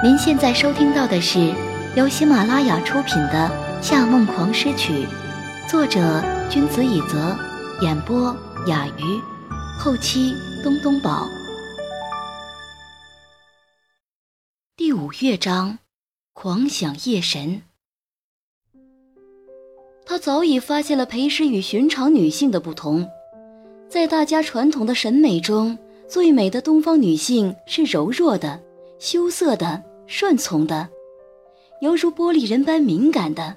您现在收听到的是由喜马拉雅出品的《夏梦狂诗曲》，作者君子以泽，演播雅鱼，后期东东宝。第五乐章，狂想夜神。他早已发现了裴诗与寻常女性的不同，在大家传统的审美中，最美的东方女性是柔弱的、羞涩的。顺从的，犹如玻璃人般敏感的。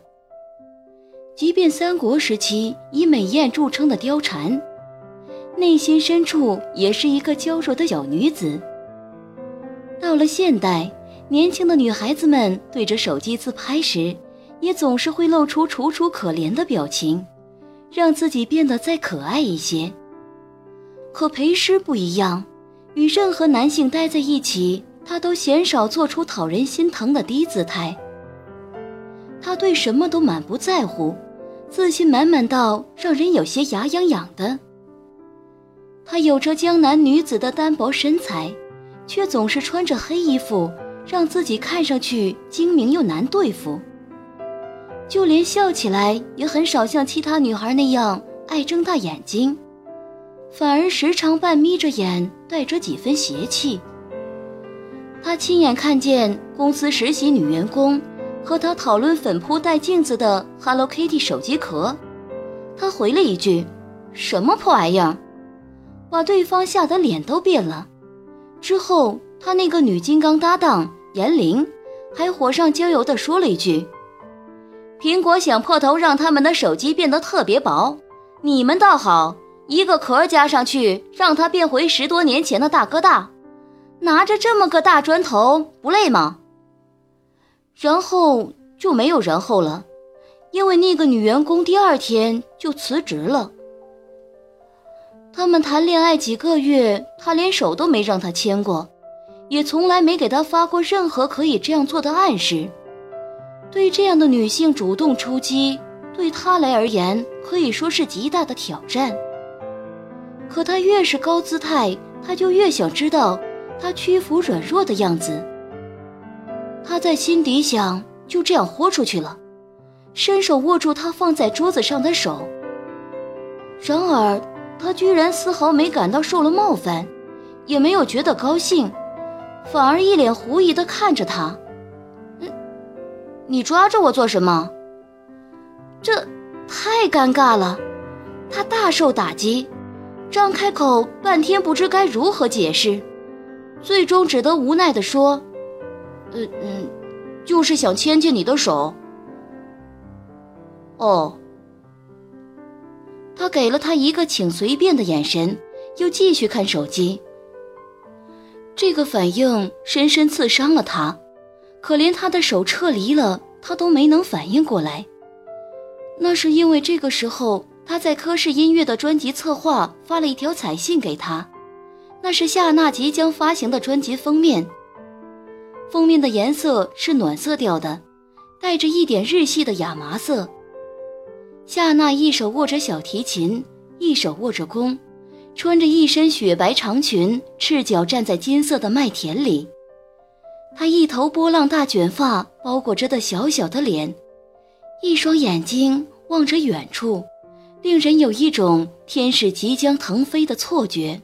即便三国时期以美艳著称的貂蝉，内心深处也是一个娇弱的小女子。到了现代，年轻的女孩子们对着手机自拍时，也总是会露出楚楚可怜的表情，让自己变得再可爱一些。可裴诗不一样，与任何男性待在一起。他都鲜少做出讨人心疼的低姿态。他对什么都满不在乎，自信满满到让人有些牙痒痒的。他有着江南女子的单薄身材，却总是穿着黑衣服，让自己看上去精明又难对付。就连笑起来也很少像其他女孩那样爱睁大眼睛，反而时常半眯着眼，带着几分邪气。他亲眼看见公司实习女员工和他讨论粉扑带镜子的 Hello Kitty 手机壳，他回了一句：“什么破玩意儿”，把对方吓得脸都变了。之后，他那个女金刚搭档严玲还火上浇油地说了一句：“苹果想破头让他们的手机变得特别薄，你们倒好，一个壳加上去，让它变回十多年前的大哥大。”拿着这么个大砖头不累吗？然后就没有然后了，因为那个女员工第二天就辞职了。他们谈恋爱几个月，他连手都没让她牵过，也从来没给她发过任何可以这样做的暗示。对这样的女性主动出击，对他来而言可以说是极大的挑战。可他越是高姿态，他就越想知道。他屈服软弱的样子，他在心底想：就这样豁出去了，伸手握住他放在桌子上的手。然而，他居然丝毫没感到受了冒犯，也没有觉得高兴，反而一脸狐疑地看着他。你抓着我做什么？这太尴尬了，他大受打击，张开口半天不知该如何解释。最终只得无奈地说：“嗯嗯，就是想牵牵你的手。”哦。他给了他一个请随便的眼神，又继续看手机。这个反应深深刺伤了他，可连他的手撤离了，他都没能反应过来。那是因为这个时候他在科室音乐的专辑策划发了一条彩信给他。那是夏娜即将发行的专辑封面，封面的颜色是暖色调的，带着一点日系的亚麻色。夏娜一手握着小提琴，一手握着弓，穿着一身雪白长裙，赤脚站在金色的麦田里。她一头波浪大卷发包裹着的小小的脸，一双眼睛望着远处，令人有一种天使即将腾飞的错觉。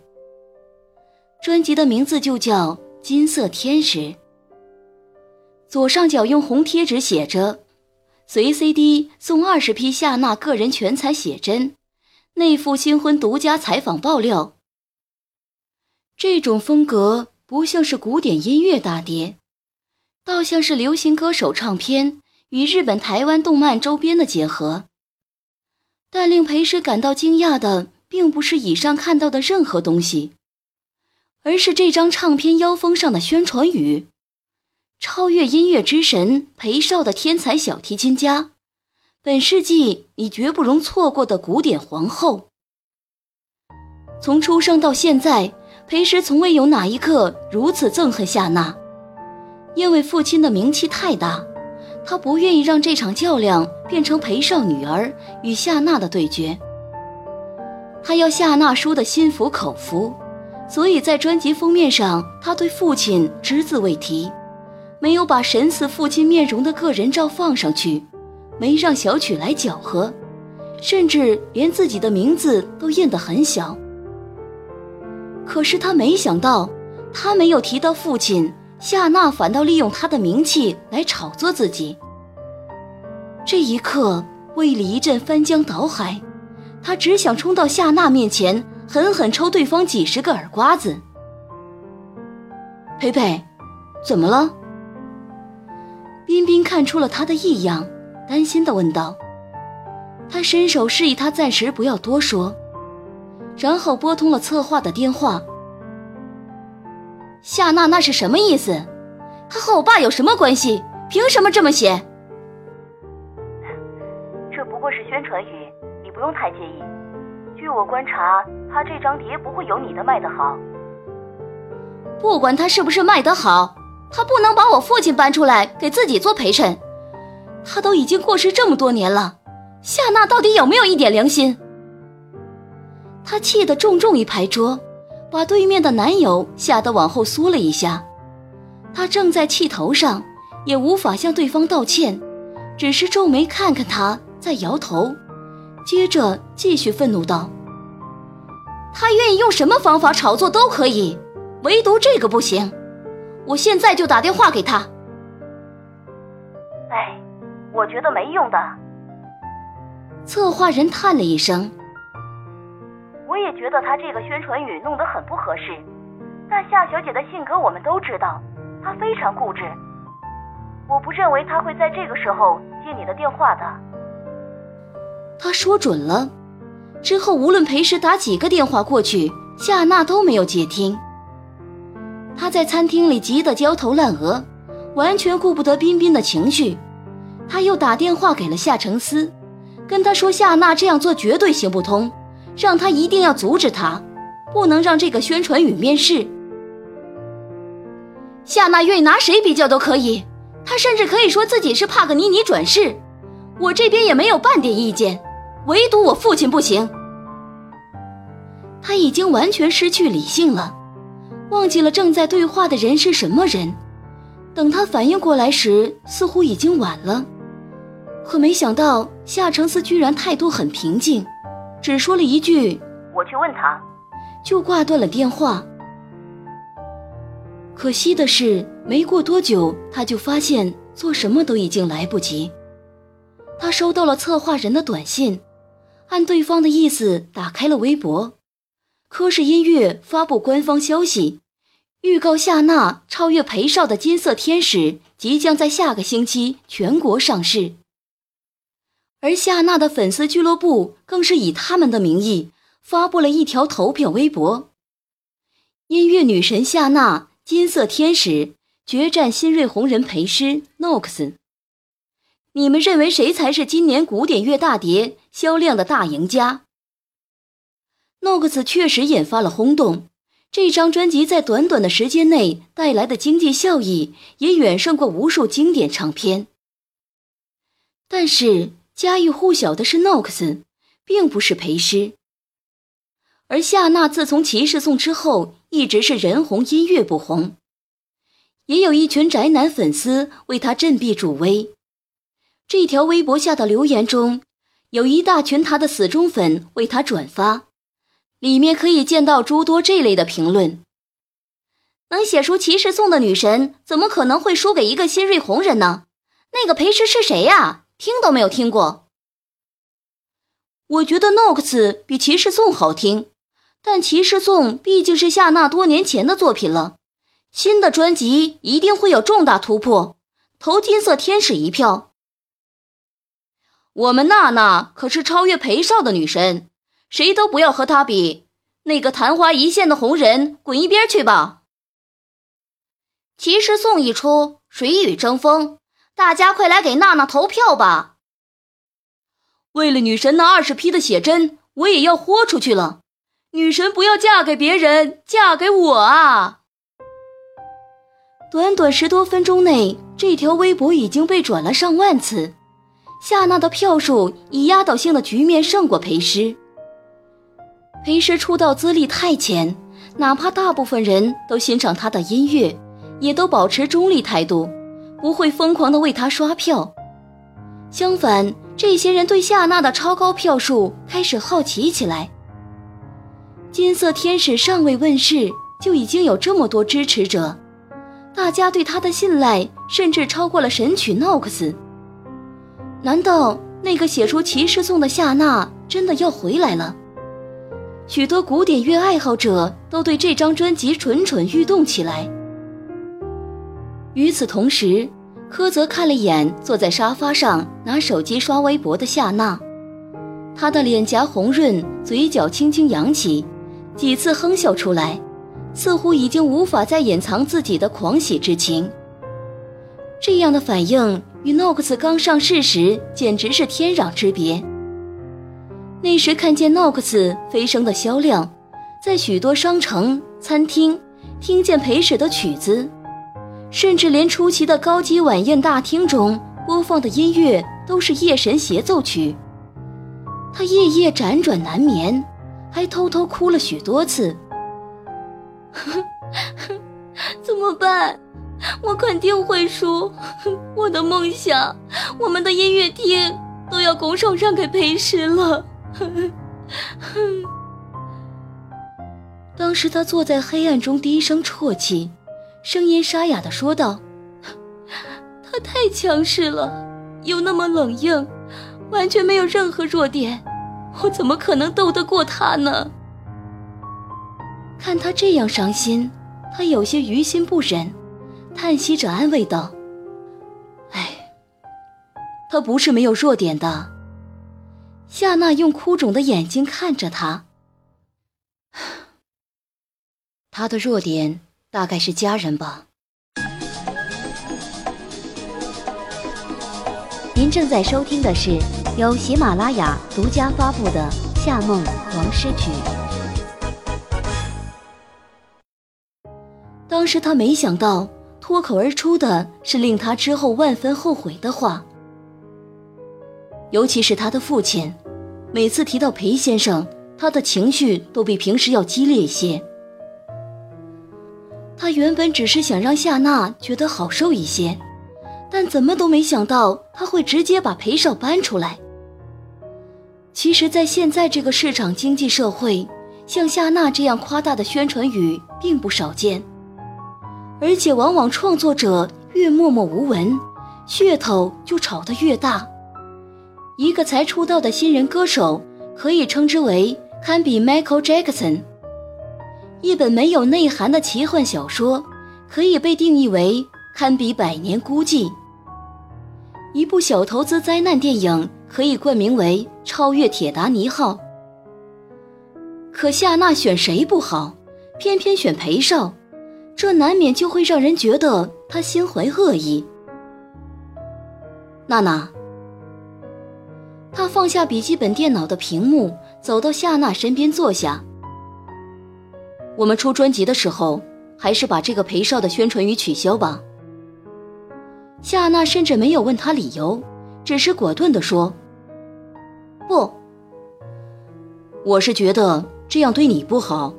专辑的名字就叫《金色天使》。左上角用红贴纸写着：“随 CD 送二十批夏娜个人全彩写真，内附新婚独家采访爆料。”这种风格不像是古典音乐大碟，倒像是流行歌手唱片与日本、台湾动漫周边的结合。但令裴诗感到惊讶的，并不是以上看到的任何东西。而是这张唱片腰封上的宣传语：“超越音乐之神裴少的天才小提琴家，本世纪你绝不容错过的古典皇后。”从出生到现在，裴诗从未有哪一刻如此憎恨夏娜，因为父亲的名气太大，他不愿意让这场较量变成裴少女儿与夏娜的对决，他要夏娜输得心服口服。所以在专辑封面上，他对父亲只字未提，没有把神似父亲面容的个人照放上去，没让小曲来搅和，甚至连自己的名字都印得很小。可是他没想到，他没有提到父亲，夏娜反倒利用他的名气来炒作自己。这一刻，胃里一阵翻江倒海，他只想冲到夏娜面前，狠狠抽对方几十个耳刮子。佩佩，怎么了？彬彬看出了他的异样，担心地问道。他伸手示意他暂时不要多说，然后拨通了策划的电话。夏娜，那是什么意思？他和我爸有什么关系？凭什么这么写？这不过是宣传语，你不用太介意。据我观察，他这张碟不会有你的卖得好。不管他是不是卖得好，他不能把我父亲搬出来给自己做陪衬。他都已经过世这么多年了，夏娜到底有没有一点良心？他气得重重一拍桌，把对面的男友吓得往后缩了一下。他正在气头上，也无法向对方道歉，只是皱眉看看他，再摇头，接着继续愤怒道：“他愿意用什么方法炒作都可以。”唯独这个不行，我现在就打电话给他。哎，我觉得没用的。策划人叹了一声。我也觉得他这个宣传语弄得很不合适，但夏小姐的性格我们都知道，她非常固执。我不认为她会在这个时候接你的电话的。他说准了，之后无论裴时打几个电话过去，夏娜都没有接听。他在餐厅里急得焦头烂额，完全顾不得彬彬的情绪。他又打电话给了夏承思，跟他说夏娜这样做绝对行不通，让他一定要阻止他，不能让这个宣传语面世。夏娜愿意拿谁比较都可以，她甚至可以说自己是帕格尼尼转世，我这边也没有半点意见，唯独我父亲不行。他已经完全失去理性了。忘记了正在对话的人是什么人，等他反应过来时，似乎已经晚了。可没想到夏承思居然态度很平静，只说了一句：“我去问他。”就挂断了电话。可惜的是，没过多久，他就发现做什么都已经来不及。他收到了策划人的短信，按对方的意思打开了微博。科氏音乐发布官方消息，预告夏娜超越裴少的《金色天使》即将在下个星期全国上市。而夏娜的粉丝俱乐部更是以他们的名义发布了一条投票微博：“音乐女神夏娜，《金色天使》决战新锐红人裴诗 Nox。你们认为谁才是今年古典乐大碟销量的大赢家？” Nox 确实引发了轰动，这张专辑在短短的时间内带来的经济效益也远胜过无数经典唱片。但是家喻户晓的是 Nox，并不是裴诗。而夏娜自从《骑士颂》之后，一直是人红音乐不红，也有一群宅男粉丝为她振臂助威。这条微博下的留言中，有一大群他的死忠粉为他转发。里面可以见到诸多这类的评论。能写出骑士颂的女神，怎么可能会输给一个新锐红人呢？那个裴诗是谁呀？听都没有听过。我觉得 Nox 比骑士颂好听，但骑士颂毕竟是夏娜多年前的作品了，新的专辑一定会有重大突破。投金色天使一票。我们娜娜可是超越裴少的女神。谁都不要和她比，那个昙花一现的红人，滚一边去吧！其实宋一出，谁与争锋？大家快来给娜娜投票吧！为了女神那二十匹的写真，我也要豁出去了。女神不要嫁给别人，嫁给我啊！短短十多分钟内，这条微博已经被转了上万次，夏娜的票数以压倒性的局面胜过裴诗。裴诗出道资历太浅，哪怕大部分人都欣赏他的音乐，也都保持中立态度，不会疯狂的为他刷票。相反，这些人对夏娜的超高票数开始好奇起来。金色天使尚未问世，就已经有这么多支持者，大家对他的信赖甚至超过了神曲诺克斯。难道那个写出骑士颂的夏娜真的要回来了？许多古典乐爱好者都对这张专辑蠢蠢欲动起来。与此同时，柯泽看了眼坐在沙发上拿手机刷微博的夏娜，她的脸颊红润，嘴角轻轻扬起，几次哼笑出来，似乎已经无法再掩藏自己的狂喜之情。这样的反应与诺克斯刚上市时简直是天壤之别。那时看见 Nox 飞升的销量，在许多商城、餐厅听见陪审的曲子，甚至连出席的高级晚宴大厅中播放的音乐都是夜神协奏曲。他夜夜辗转难眠，还偷偷哭了许多次。怎么办？我肯定会输。我的梦想，我们的音乐厅都要拱手让给裴时了。当时他坐在黑暗中低声啜泣，声音沙哑的说道：“他太强势了，又那么冷硬，完全没有任何弱点，我怎么可能斗得过他呢？”看他这样伤心，他有些于心不忍，叹息着安慰道：“哎，他不是没有弱点的。”夏娜用哭肿的眼睛看着他，他的弱点大概是家人吧。您正在收听的是由喜马拉雅独家发布的《夏梦王诗曲》。当时他没想到，脱口而出的是令他之后万分后悔的话。尤其是他的父亲，每次提到裴先生，他的情绪都比平时要激烈一些。他原本只是想让夏娜觉得好受一些，但怎么都没想到他会直接把裴少搬出来。其实，在现在这个市场经济社会，像夏娜这样夸大的宣传语并不少见，而且往往创作者越默默无闻，噱头就炒得越大。一个才出道的新人歌手，可以称之为堪比 Michael Jackson。一本没有内涵的奇幻小说，可以被定义为堪比百年孤寂。一部小投资灾难电影，可以冠名为超越铁达尼号。可夏娜选谁不好，偏偏选裴少，这难免就会让人觉得他心怀恶意。娜娜。他放下笔记本电脑的屏幕，走到夏娜身边坐下。我们出专辑的时候，还是把这个裴少的宣传语取消吧。夏娜甚至没有问他理由，只是果断地说：“不，我是觉得这样对你不好。”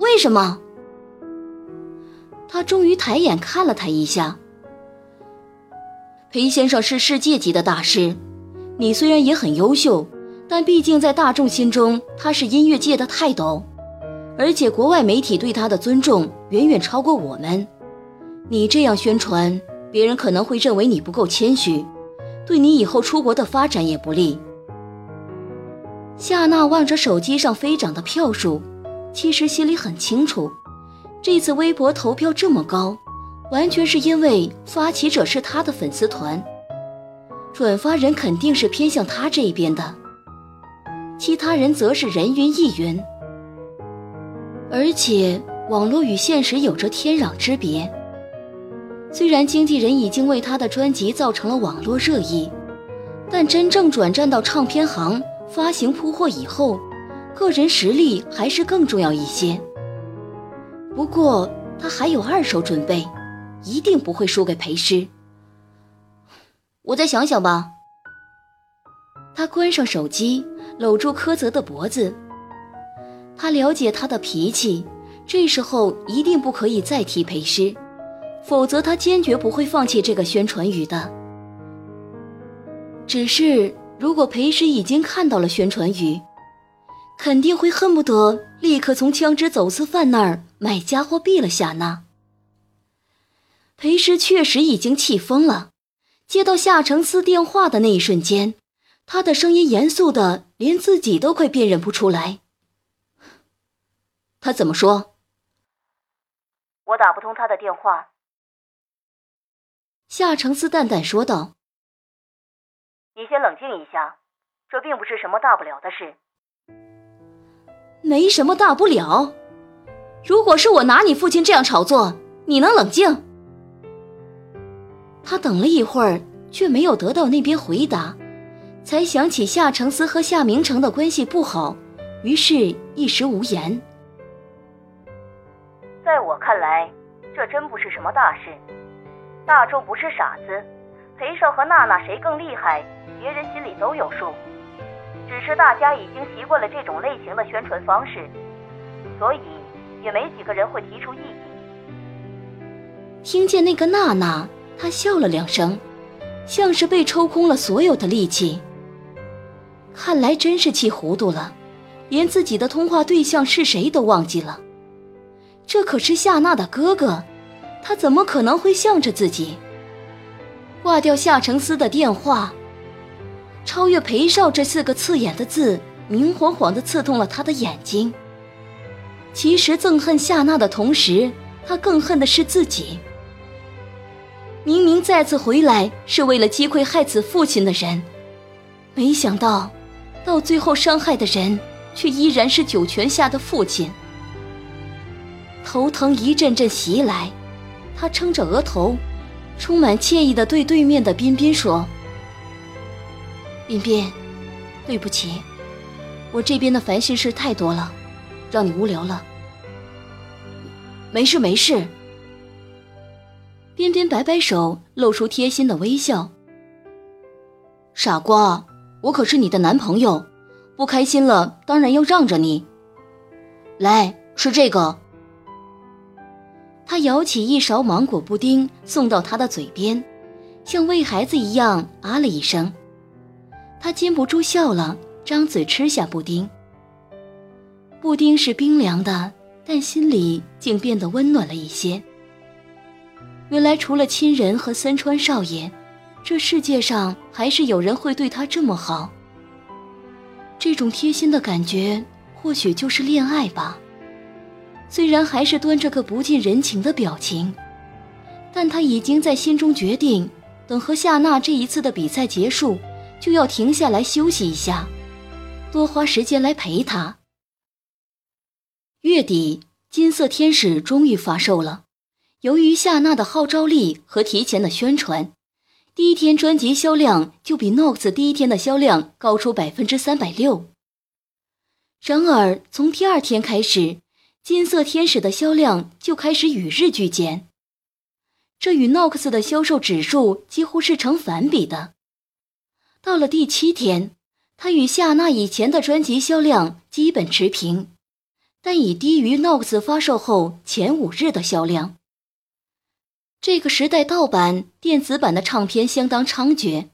为什么？他终于抬眼看了他一下。裴先生是世界级的大师。你虽然也很优秀，但毕竟在大众心中他是音乐界的泰斗，而且国外媒体对他的尊重远远超过我们。你这样宣传，别人可能会认为你不够谦虚，对你以后出国的发展也不利。夏娜望着手机上飞涨的票数，其实心里很清楚，这次微博投票这么高，完全是因为发起者是他的粉丝团。转发人肯定是偏向他这一边的，其他人则是人云亦云。而且网络与现实有着天壤之别。虽然经纪人已经为他的专辑造成了网络热议，但真正转战到唱片行发行铺货以后，个人实力还是更重要一些。不过他还有二手准备，一定不会输给裴师。我再想想吧。他关上手机，搂住柯泽的脖子。他了解他的脾气，这时候一定不可以再提裴师，否则他坚决不会放弃这个宣传语的。只是如果裴师已经看到了宣传语，肯定会恨不得立刻从枪支走私犯那儿买家伙毙了夏娜。裴师确实已经气疯了，接到夏承思电话的那一瞬间，他的声音严肃的连自己都快辨认不出来。他怎么说？我打不通他的电话。夏承思淡淡说道：“你先冷静一下，这并不是什么大不了的事。没什么大不了。如果是我拿你父亲这样炒作，你能冷静？”他等了一会儿，却没有得到那边回答，才想起夏承思和夏明成的关系不好，于是一时无言。在我看来，这真不是什么大事。大众不是傻子，裴少和娜娜谁更厉害，别人心里都有数。只是大家已经习惯了这种类型的宣传方式，所以也没几个人会提出异议。听见那个娜娜。他笑了两声，像是被抽空了所有的力气。看来真是气糊涂了，连自己的通话对象是谁都忘记了。这可是夏娜的哥哥，他怎么可能会向着自己？挂掉夏承思的电话，超越裴少这四个刺眼的字，明晃晃地刺痛了他的眼睛。其实憎恨夏娜的同时，他更恨的是自己。明明再次回来是为了击溃害死父亲的人，没想到，到最后伤害的人却依然是九泉下的父亲。头疼一阵阵袭来，他撑着额头，充满歉意地对对面的彬彬说：“彬彬，对不起，我这边的烦心事太多了，让你无聊了。没事没事。”边边摆摆手，露出贴心的微笑。傻瓜，我可是你的男朋友，不开心了当然要让着你。来吃这个。他舀起一勺芒果布丁送到他的嘴边，像喂孩子一样啊了一声。他禁不住笑了，张嘴吃下布丁。布丁是冰凉的，但心里竟变得温暖了一些。原来除了亲人和森川少爷，这世界上还是有人会对他这么好。这种贴心的感觉，或许就是恋爱吧。虽然还是端着个不近人情的表情，但他已经在心中决定，等和夏娜这一次的比赛结束，就要停下来休息一下，多花时间来陪他。月底，金色天使终于发售了。由于夏娜的号召力和提前的宣传，第一天专辑销量就比 Nox 第一天的销量高出百分之三百六。然而，从第二天开始，金色天使的销量就开始与日俱减，这与 Nox 的销售指数几乎是成反比的。到了第七天，它与夏娜以前的专辑销量基本持平，但已低于 Nox 发售后前五日的销量。这个时代，盗版、电子版的唱片相当猖獗。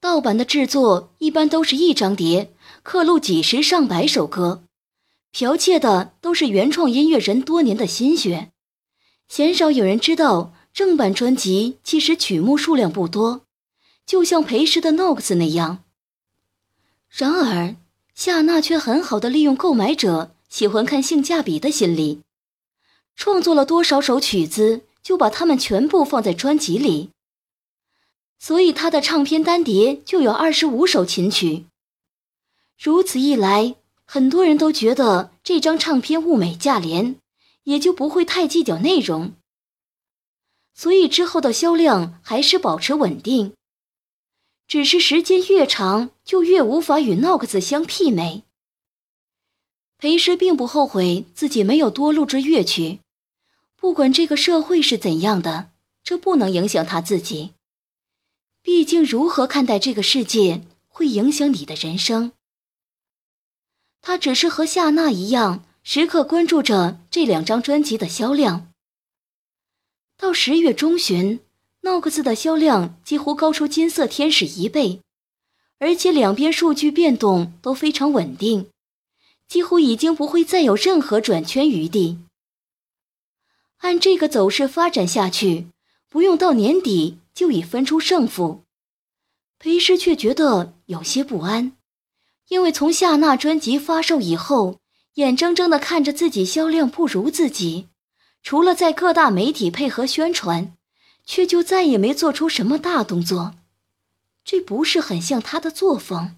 盗版的制作一般都是一张碟刻录几十上百首歌，剽窃的都是原创音乐人多年的心血。鲜少有人知道，正版专辑其实曲目数量不多，就像裴氏的《Nox》那样。然而，夏娜却很好的利用购买者喜欢看性价比的心理，创作了多少首曲子。就把它们全部放在专辑里，所以他的唱片单碟就有二十五首琴曲。如此一来，很多人都觉得这张唱片物美价廉，也就不会太计较内容。所以之后的销量还是保持稳定，只是时间越长，就越无法与 Knox 相媲美。裴师并不后悔自己没有多录制乐曲。不管这个社会是怎样的，这不能影响他自己。毕竟，如何看待这个世界，会影响你的人生。他只是和夏娜一样，时刻关注着这两张专辑的销量。到十月中旬，Nox 的销量几乎高出金色天使一倍，而且两边数据变动都非常稳定，几乎已经不会再有任何转圈余地。按这个走势发展下去，不用到年底就已分出胜负。裴师却觉得有些不安，因为从夏娜专辑发售以后，眼睁睁地看着自己销量不如自己，除了在各大媒体配合宣传，却就再也没做出什么大动作。这不是很像他的作风。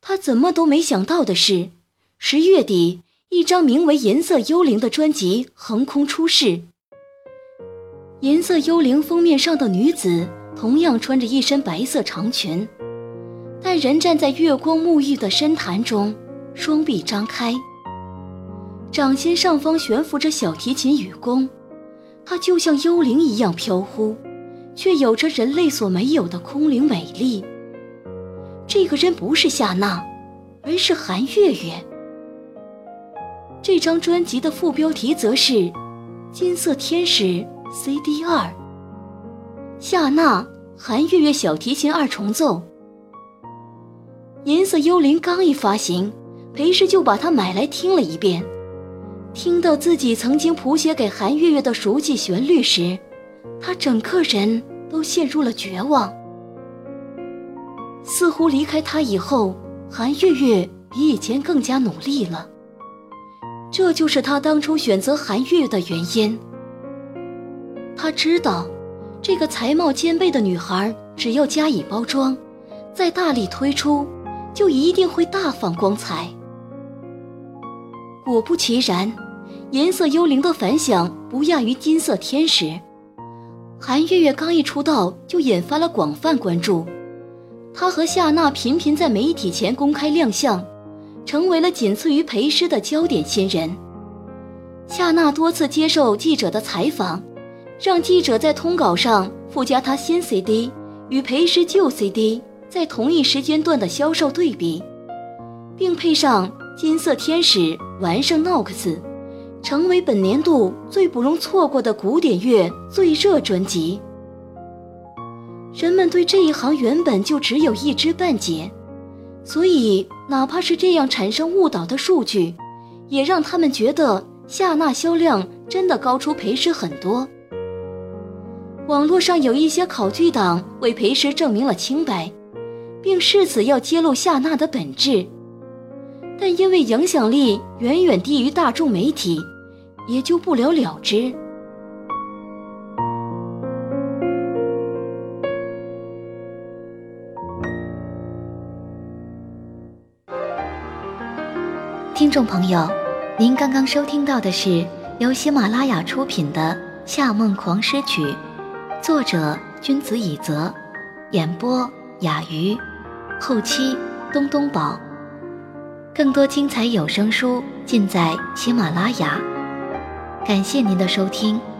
他怎么都没想到的是，十月底。一张名为《银色幽灵》的专辑横空出世，《银色幽灵》封面上的女子同样穿着一身白色长裙，但人站在月光沐浴的深潭中，双臂张开，掌心上方悬浮着小提琴羽弓，它就像幽灵一样飘忽，却有着人类所没有的空灵美丽。这个人不是夏娜，而是韩月月。这张专辑的副标题则是《金色天使 CD 二》，夏娜、韩月月小提琴二重奏。银色幽灵刚一发行，裴氏就把它买来听了一遍。听到自己曾经谱写给韩月月的熟悉旋律时，他整个人都陷入了绝望。似乎离开他以后，韩月月比以前更加努力了。这就是他当初选择韩月月的原因。他知道，这个才貌兼备的女孩，只要加以包装，再大力推出，就一定会大放光彩。果不其然，银色幽灵的反响不亚于金色天使。韩月月刚一出道，就引发了广泛关注。她和夏娜频频在媒体前公开亮相。成为了仅次于裴师的焦点新人。夏娜多次接受记者的采访，让记者在通稿上附加她新 CD 与裴师旧 CD 在同一时间段的销售对比，并配上《金色天使》《完胜 Nox》，成为本年度最不容错过的古典乐最热专辑。人们对这一行原本就只有一知半解。所以，哪怕是这样产生误导的数据，也让他们觉得夏娜销量真的高出裴诗很多。网络上有一些考据党为裴诗证明了清白，并誓死要揭露夏娜的本质，但因为影响力远远低于大众媒体，也就不了了之。听众朋友，您刚刚收听到的是由喜马拉雅出品的《夏梦狂诗曲》，作者君子以泽，演播雅鱼，后期东东宝。更多精彩有声书尽在喜马拉雅，感谢您的收听。